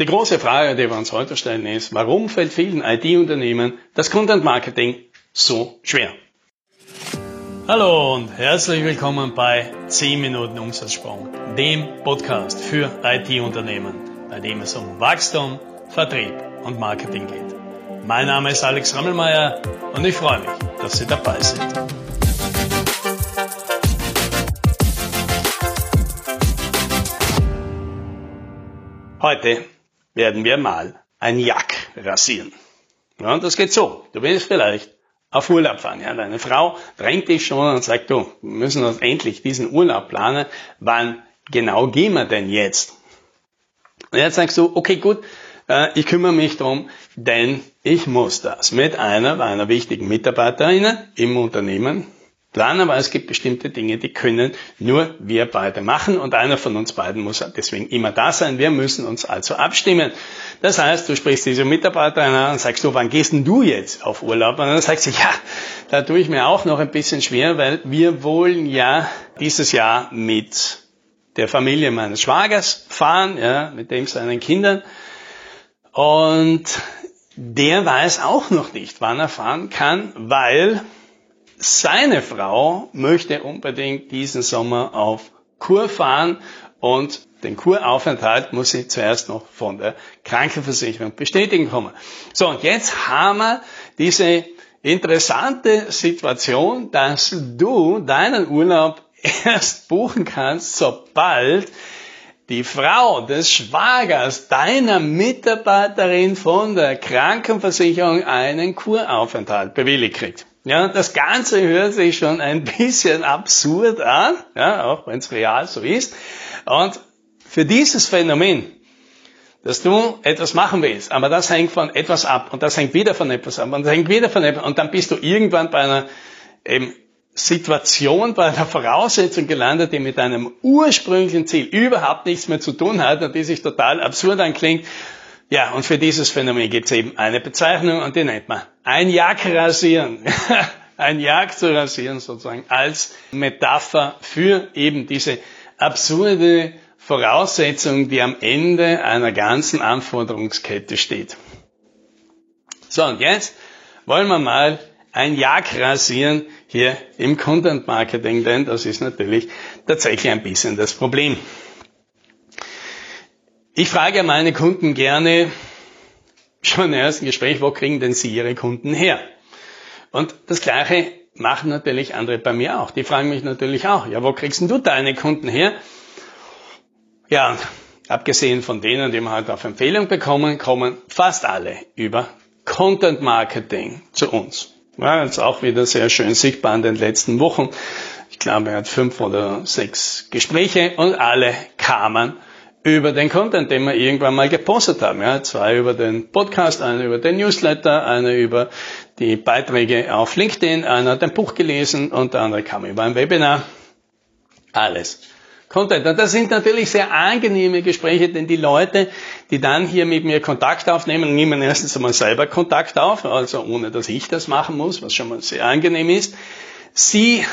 Die große Frage, die wir uns heute stellen, ist, warum fällt vielen IT-Unternehmen das Content Marketing so schwer? Hallo und herzlich willkommen bei 10 Minuten Umsatzsprung, dem Podcast für IT-Unternehmen, bei dem es um Wachstum, Vertrieb und Marketing geht. Mein Name ist Alex Rammelmeier und ich freue mich, dass Sie dabei sind. Heute werden wir mal ein Jack rasieren. Ja, und das geht so. Du willst vielleicht auf Urlaub fahren. Ja, deine Frau drängt dich schon und sagt, du, wir müssen uns endlich diesen Urlaub planen. Wann genau gehen wir denn jetzt? Und jetzt sagst du, okay, gut, äh, ich kümmere mich drum, denn ich muss das mit einer meiner wichtigen Mitarbeiterinnen im Unternehmen planen, aber es gibt bestimmte Dinge, die können nur wir beide machen und einer von uns beiden muss deswegen immer da sein. Wir müssen uns also abstimmen. Das heißt, du sprichst diese Mitarbeiterin an und sagst du, wann gehst denn du jetzt auf Urlaub? Und dann sagt sie, ja, da tue ich mir auch noch ein bisschen schwer, weil wir wollen ja dieses Jahr mit der Familie meines Schwagers fahren, ja, mit dem seinen Kindern. Und der weiß auch noch nicht, wann er fahren kann, weil seine Frau möchte unbedingt diesen Sommer auf Kur fahren und den Kuraufenthalt muss sie zuerst noch von der Krankenversicherung bestätigen kommen. So, und jetzt haben wir diese interessante Situation, dass du deinen Urlaub erst buchen kannst, sobald die Frau des Schwagers deiner Mitarbeiterin von der Krankenversicherung einen Kuraufenthalt bewilligt kriegt. Ja, das Ganze hört sich schon ein bisschen absurd an, ja, auch wenn es real so ist. Und für dieses Phänomen, dass du etwas machen willst, aber das hängt von etwas ab und das hängt wieder von etwas ab und das hängt wieder von etwas und dann bist du irgendwann bei einer eben Situation, bei einer Voraussetzung gelandet, die mit deinem ursprünglichen Ziel überhaupt nichts mehr zu tun hat und die sich total absurd anklingt ja, und für dieses Phänomen gibt es eben eine Bezeichnung und die nennt man ein Jack rasieren. ein Jagd zu rasieren sozusagen als Metapher für eben diese absurde Voraussetzung, die am Ende einer ganzen Anforderungskette steht. So, und jetzt wollen wir mal ein Jagd rasieren hier im Content Marketing, denn das ist natürlich tatsächlich ein bisschen das Problem. Ich frage meine Kunden gerne schon im ersten Gespräch, wo kriegen denn sie ihre Kunden her? Und das Gleiche machen natürlich andere bei mir auch. Die fragen mich natürlich auch, ja, wo kriegst denn du deine Kunden her? Ja, abgesehen von denen, die wir halt auf Empfehlung bekommen, kommen fast alle über Content Marketing zu uns. Ja, jetzt auch wieder sehr schön sichtbar in den letzten Wochen. Ich glaube, er hat fünf oder sechs Gespräche und alle kamen über den Content, den wir irgendwann mal gepostet haben. Ja, zwei über den Podcast, eine über den Newsletter, eine über die Beiträge auf LinkedIn, einer hat ein Buch gelesen und der andere kam über ein Webinar. Alles. Content. Und das sind natürlich sehr angenehme Gespräche, denn die Leute, die dann hier mit mir Kontakt aufnehmen, nehmen erstens einmal selber Kontakt auf, also ohne dass ich das machen muss, was schon mal sehr angenehm ist. Sie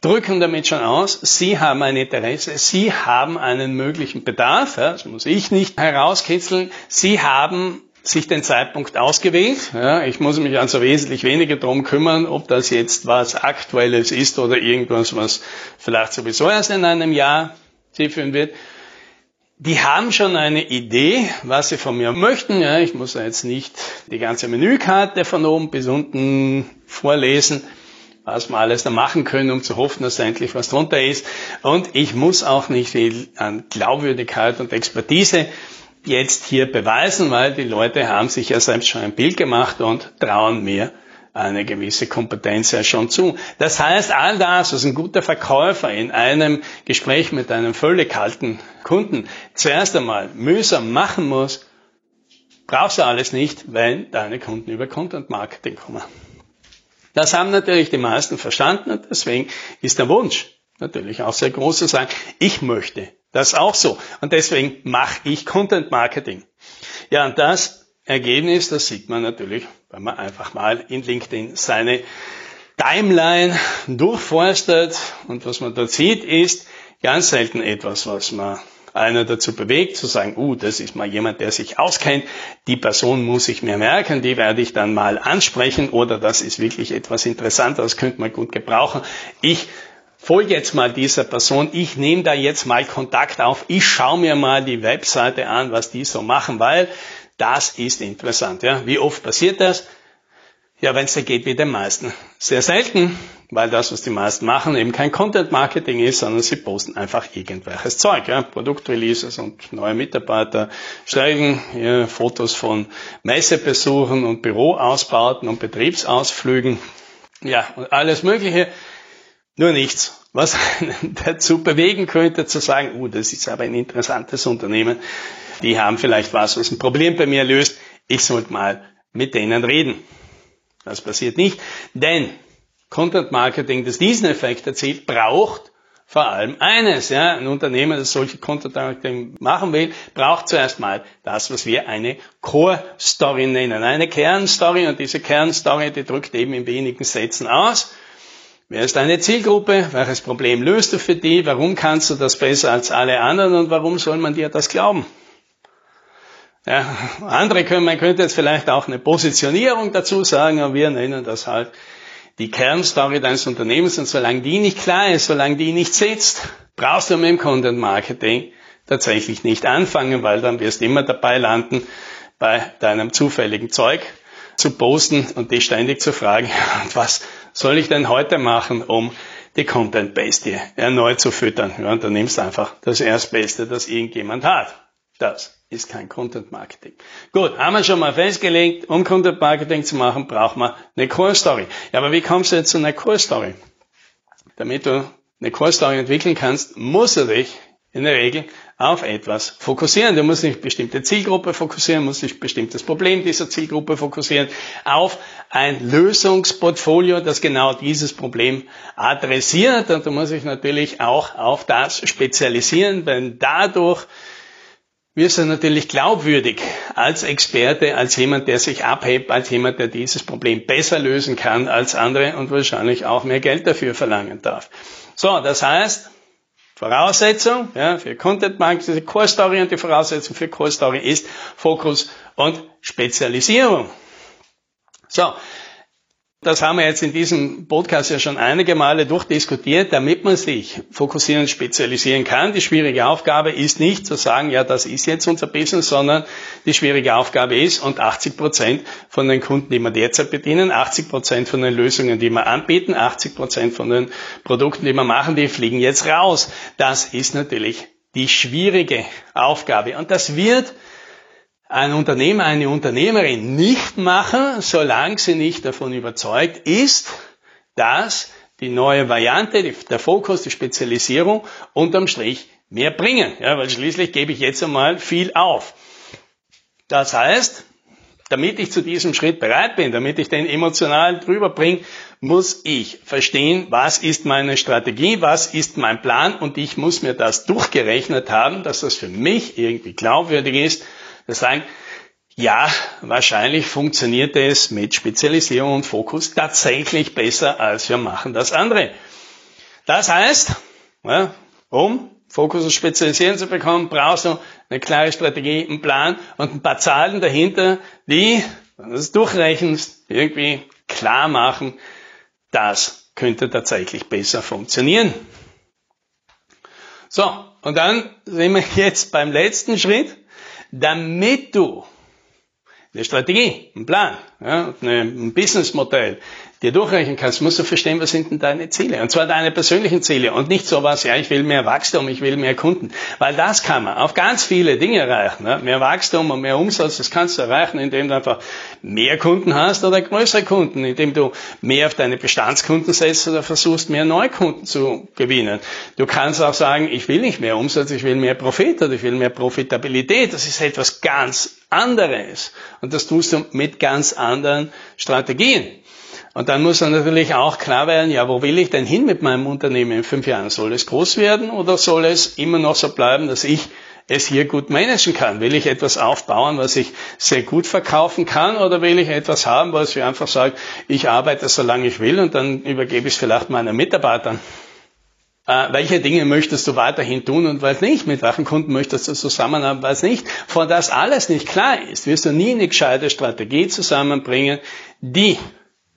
drücken damit schon aus, Sie haben ein Interesse, Sie haben einen möglichen Bedarf, ja, das muss ich nicht herauskitzeln, Sie haben sich den Zeitpunkt ausgewählt. Ja, ich muss mich also wesentlich weniger drum kümmern, ob das jetzt was Aktuelles ist oder irgendwas, was vielleicht sowieso erst in einem Jahr Sie führen wird. Die haben schon eine Idee, was sie von mir möchten. Ja, ich muss jetzt nicht die ganze Menükarte von oben bis unten vorlesen was wir alles da machen können, um zu hoffen, dass da endlich was drunter ist. Und ich muss auch nicht viel an Glaubwürdigkeit und Expertise jetzt hier beweisen, weil die Leute haben sich ja selbst schon ein Bild gemacht und trauen mir eine gewisse Kompetenz ja schon zu. Das heißt, all das, was ein guter Verkäufer in einem Gespräch mit einem völlig kalten Kunden zuerst einmal mühsam machen muss, brauchst du alles nicht, wenn deine Kunden über Content Marketing kommen. Das haben natürlich die meisten verstanden und deswegen ist der Wunsch natürlich auch sehr groß zu sagen, ich möchte das auch so. Und deswegen mache ich Content Marketing. Ja, und das Ergebnis, das sieht man natürlich, wenn man einfach mal in LinkedIn seine Timeline durchforstet. Und was man dort sieht, ist ganz selten etwas, was man einer dazu bewegt, zu sagen, uh, das ist mal jemand, der sich auskennt, die Person muss ich mir merken, die werde ich dann mal ansprechen oder das ist wirklich etwas Interessantes, das könnte man gut gebrauchen. Ich folge jetzt mal dieser Person, ich nehme da jetzt mal Kontakt auf, ich schaue mir mal die Webseite an, was die so machen, weil das ist interessant. Ja? Wie oft passiert das? Ja, wenn es da geht wie den meisten. Sehr selten, weil das, was die meisten machen, eben kein Content Marketing ist, sondern sie posten einfach irgendwelches Zeug, ja, Produktreleases und neue Mitarbeiter steigen, ja, Fotos von Messebesuchen und Büroausbauten und Betriebsausflügen, ja, und alles Mögliche, nur nichts, was einen dazu bewegen könnte, zu sagen, uh, das ist aber ein interessantes Unternehmen, die haben vielleicht was, was ein Problem bei mir löst, ich sollte mal mit denen reden. Das passiert nicht, denn Content Marketing, das diesen Effekt erzielt, braucht vor allem eines. Ja, ein Unternehmen, das solche Content Marketing machen will, braucht zuerst mal das, was wir eine Core Story nennen. Eine Kernstory und diese Kernstory, die drückt eben in wenigen Sätzen aus. Wer ist deine Zielgruppe? Welches Problem löst du für die? Warum kannst du das besser als alle anderen und warum soll man dir das glauben? Ja, andere können, man könnte jetzt vielleicht auch eine Positionierung dazu sagen, aber wir nennen das halt die Kernstory deines Unternehmens und solange die nicht klar ist, solange die nicht sitzt, brauchst du mit dem Content Marketing tatsächlich nicht anfangen, weil dann wirst du immer dabei landen, bei deinem zufälligen Zeug zu posten und dich ständig zu fragen, was soll ich denn heute machen, um die Content Base dir erneut zu füttern? Ja, und dann nimmst du einfach das Erstbeste, das irgendjemand hat. Das ist kein Content Marketing. Gut, haben wir schon mal festgelegt, um Content Marketing zu machen, braucht man eine Core Story. Ja, aber wie kommst du jetzt zu einer Core Story? Damit du eine Core Story entwickeln kannst, musst du dich in der Regel auf etwas fokussieren. Du musst nicht bestimmte Zielgruppe fokussieren, musst nicht bestimmtes Problem dieser Zielgruppe fokussieren, auf ein Lösungsportfolio, das genau dieses Problem adressiert. Und du musst dich natürlich auch auf das spezialisieren, denn dadurch wirst du natürlich glaubwürdig als Experte, als jemand, der sich abhebt, als jemand, der dieses Problem besser lösen kann als andere und wahrscheinlich auch mehr Geld dafür verlangen darf. So, das heißt, Voraussetzung ja, für Content Marketing, Core Story und die Voraussetzung für Core Story ist Fokus und Spezialisierung. So, das haben wir jetzt in diesem Podcast ja schon einige Male durchdiskutiert, damit man sich fokussieren und spezialisieren kann. Die schwierige Aufgabe ist nicht zu sagen, ja, das ist jetzt unser Business, sondern die schwierige Aufgabe ist, und 80 Prozent von den Kunden, die wir derzeit bedienen, 80 Prozent von den Lösungen, die wir anbieten, 80 Prozent von den Produkten, die wir machen, die fliegen jetzt raus. Das ist natürlich die schwierige Aufgabe. Und das wird ein Unternehmer, eine Unternehmerin nicht machen, solange sie nicht davon überzeugt ist, dass die neue Variante, der Fokus, die Spezialisierung unterm Strich mehr bringen. Ja, weil schließlich gebe ich jetzt einmal viel auf. Das heißt, damit ich zu diesem Schritt bereit bin, damit ich den emotional drüber bringe, muss ich verstehen, was ist meine Strategie, was ist mein Plan und ich muss mir das durchgerechnet haben, dass das für mich irgendwie glaubwürdig ist wir sagen, ja, wahrscheinlich funktioniert es mit Spezialisierung und Fokus tatsächlich besser, als wir machen das andere. Das heißt, ja, um Fokus und Spezialisieren zu bekommen, brauchst du eine klare Strategie, einen Plan und ein paar Zahlen dahinter, die, wenn du es durchrechnest, irgendwie klar machen, das könnte tatsächlich besser funktionieren. So, und dann sind wir jetzt beim letzten Schritt damit du eine Strategie, einen Plan, ja, ein Businessmodell dir durchrechnen kannst, musst du verstehen, was sind denn deine Ziele. Und zwar deine persönlichen Ziele und nicht sowas, ja, ich will mehr Wachstum, ich will mehr Kunden. Weil das kann man auf ganz viele Dinge erreichen. Ne? Mehr Wachstum und mehr Umsatz, das kannst du erreichen, indem du einfach mehr Kunden hast oder größere Kunden, indem du mehr auf deine Bestandskunden setzt oder versuchst, mehr Neukunden zu gewinnen. Du kannst auch sagen, ich will nicht mehr Umsatz, ich will mehr Profit oder ich will mehr Profitabilität. Das ist etwas ganz anderes. Und das tust du mit ganz anderen Strategien. Und dann muss dann natürlich auch klar werden, ja, wo will ich denn hin mit meinem Unternehmen in fünf Jahren? Soll es groß werden oder soll es immer noch so bleiben, dass ich es hier gut managen kann? Will ich etwas aufbauen, was ich sehr gut verkaufen kann oder will ich etwas haben, was ich einfach sage, ich arbeite so lange ich will und dann übergebe ich es vielleicht meinen Mitarbeitern? Äh, welche Dinge möchtest du weiterhin tun und was nicht, mit welchen Kunden möchtest du zusammenarbeiten, was nicht. Von das alles nicht klar ist, wirst du nie eine gescheite Strategie zusammenbringen, die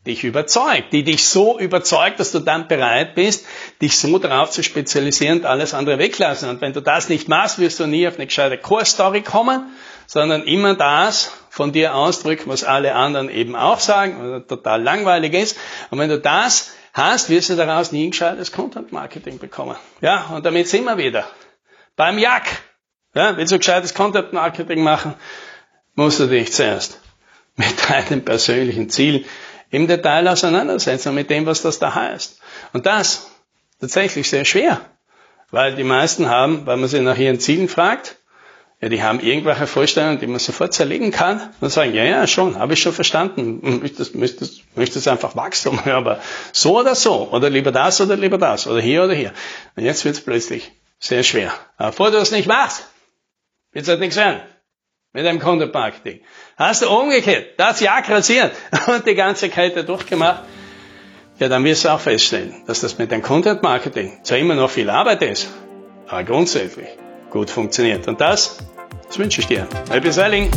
dich überzeugt, die dich so überzeugt, dass du dann bereit bist, dich so darauf zu spezialisieren und alles andere weglassen. Und wenn du das nicht machst, wirst du nie auf eine gescheite Core-Story kommen, sondern immer das von dir ausdrücken, was alle anderen eben auch sagen, was total langweilig ist. Und wenn du das hast, wirst du daraus nie ein gescheites Content-Marketing bekommen. Ja, und damit sind wir wieder beim Jack. Ja, willst du gescheites Content-Marketing machen, musst du dich zuerst mit deinem persönlichen Ziel im Detail auseinandersetzen mit dem, was das da heißt. Und das tatsächlich sehr schwer, weil die meisten haben, weil man sie nach ihren Zielen fragt, ja, die haben irgendwelche Vorstellungen, die man sofort zerlegen kann und sagen, ja, ja, schon, habe ich schon verstanden. Möchtest, möchtest, möchtest einfach Wachstum, aber so oder so, oder lieber das oder lieber das, oder hier oder hier. Und jetzt wird es plötzlich sehr schwer. Aber bevor du das nicht machst, wird es halt nichts werden mit einem Content Marketing. Hast du umgekehrt das Jahr kassiert und die ganze Kette durchgemacht, ja, dann wirst du auch feststellen, dass das mit dem Content Marketing zwar immer noch viel Arbeit ist, aber grundsätzlich gut funktioniert. Und das, das wünsche ich dir. Happy Selling!